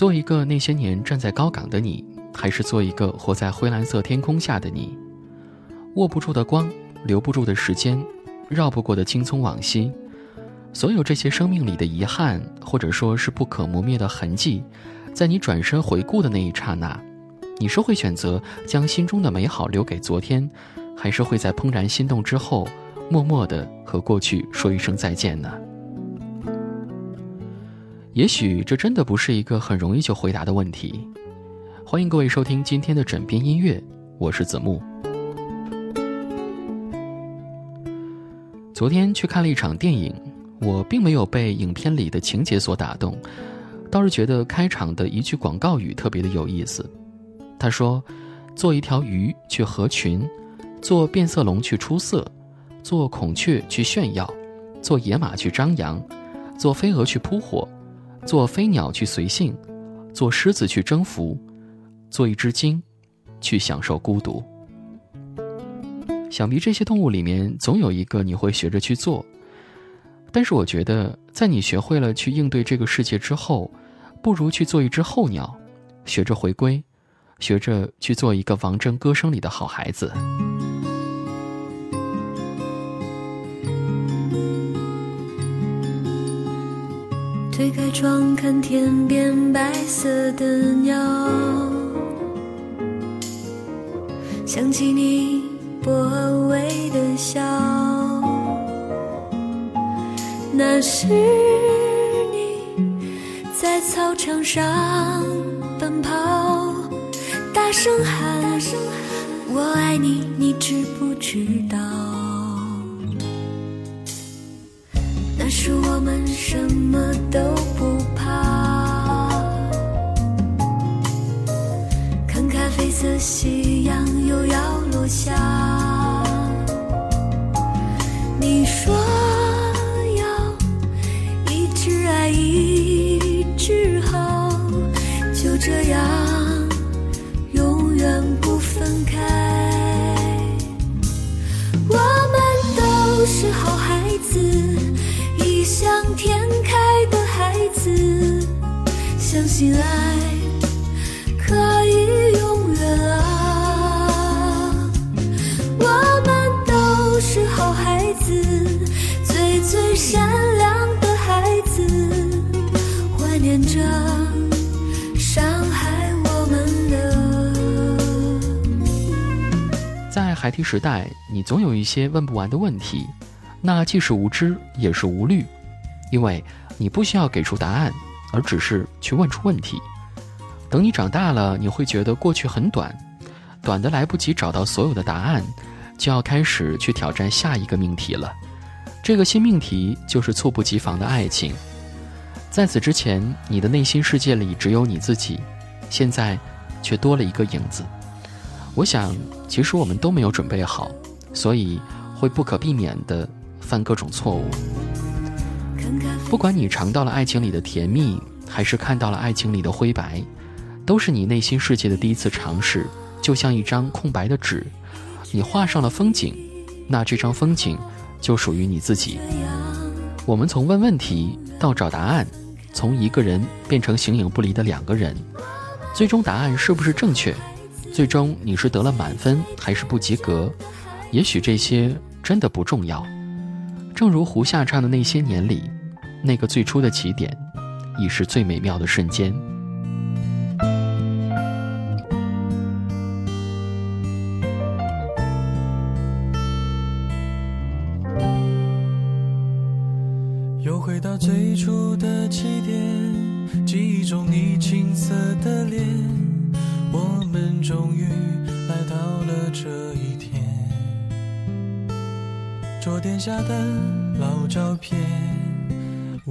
做一个那些年站在高岗的你，还是做一个活在灰蓝色天空下的你？握不住的光，留不住的时间，绕不过的青葱往昔，所有这些生命里的遗憾，或者说是不可磨灭的痕迹，在你转身回顾的那一刹那，你是会选择将心中的美好留给昨天，还是会在怦然心动之后，默默的和过去说一声再见呢？也许这真的不是一个很容易就回答的问题。欢迎各位收听今天的枕边音乐，我是子木。昨天去看了一场电影，我并没有被影片里的情节所打动，倒是觉得开场的一句广告语特别的有意思。他说：“做一条鱼去合群，做变色龙去出色，做孔雀去炫耀，做野马去张扬，做飞蛾去扑火，做飞鸟去随性，做狮子去征服，做一只鲸，去享受孤独。”想必这些动物里面总有一个你会学着去做，但是我觉得，在你学会了去应对这个世界之后，不如去做一只候鸟，学着回归，学着去做一个王争歌声里的好孩子。推开窗，看天边白色的鸟，想起你。薄微的笑，那是你在操场上奔跑，大声喊“大声喊我爱你”，你知不知道？那是我们生么都不怕，看咖啡色夕阳又要落下。相信爱可以永远啊。我们都是好孩子最最善良的孩子，怀念着伤害我们的。在孩提时代，你总有一些问不完的问题，那既是无知，也是无虑，因为你不需要给出答案，而只是去问出问题。等你长大了，你会觉得过去很短，短的来不及找到所有的答案。就要开始去挑战下一个命题了，这个新命题就是猝不及防的爱情。在此之前，你的内心世界里只有你自己，现在却多了一个影子。我想，其实我们都没有准备好，所以会不可避免地犯各种错误。不管你尝到了爱情里的甜蜜，还是看到了爱情里的灰白，都是你内心世界的第一次尝试，就像一张空白的纸。你画上了风景，那这张风景就属于你自己。我们从问问题到找答案，从一个人变成形影不离的两个人，最终答案是不是正确？最终你是得了满分还是不及格？也许这些真的不重要。正如胡夏唱的那些年里，那个最初的起点，已是最美妙的瞬间。又回到最初的起点，记忆中你青涩的脸，我们终于来到了这一天。桌垫下的老照片，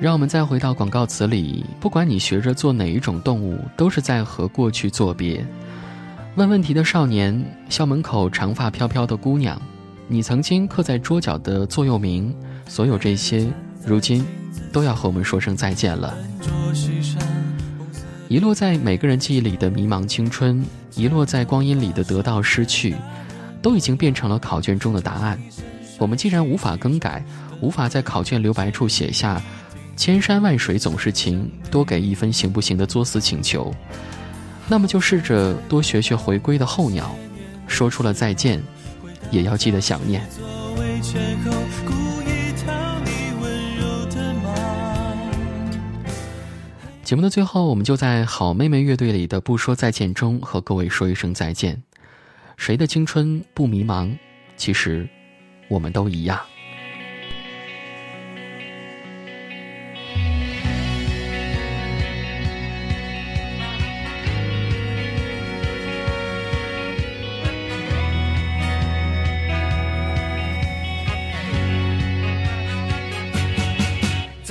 让我们再回到广告词里，不管你学着做哪一种动物，都是在和过去作别。问问题的少年，校门口长发飘飘的姑娘，你曾经刻在桌角的座右铭，所有这些，如今都要和我们说声再见了。遗落在每个人记忆里的迷茫青春，遗落在光阴里的得到失去，都已经变成了考卷中的答案。我们既然无法更改，无法在考卷留白处写下“千山万水总是情，多给一分行不行”的作死请求，那么就试着多学学回归的候鸟，说出了再见，也要记得想念。节目的最后，我们就在好妹妹乐队里的《不说再见》中和各位说一声再见。谁的青春不迷茫？其实，我们都一样。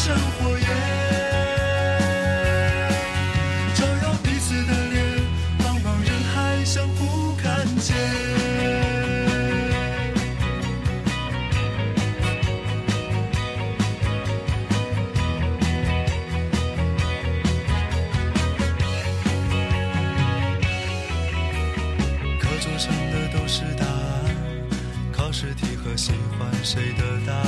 成火焰，照耀彼此的脸，茫茫人海相互看见。课桌上的都是答案，考试题和喜欢谁的答案。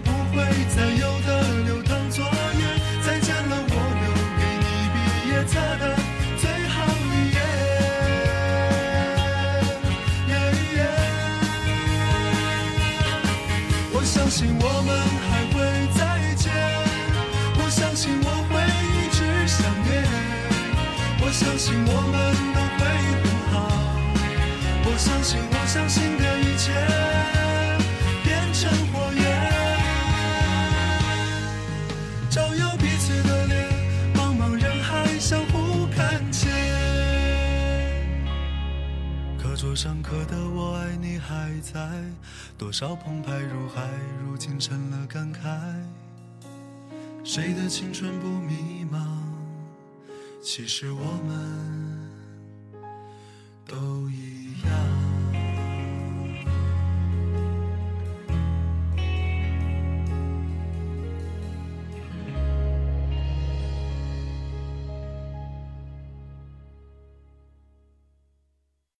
我们都会很好，我相信我相信的一切变成火焰，照耀彼此的脸，茫茫人海相互看见。课桌上刻的“我爱你”还在，多少澎湃如海，如今成了感慨。谁的青春不迷茫？其实我们都已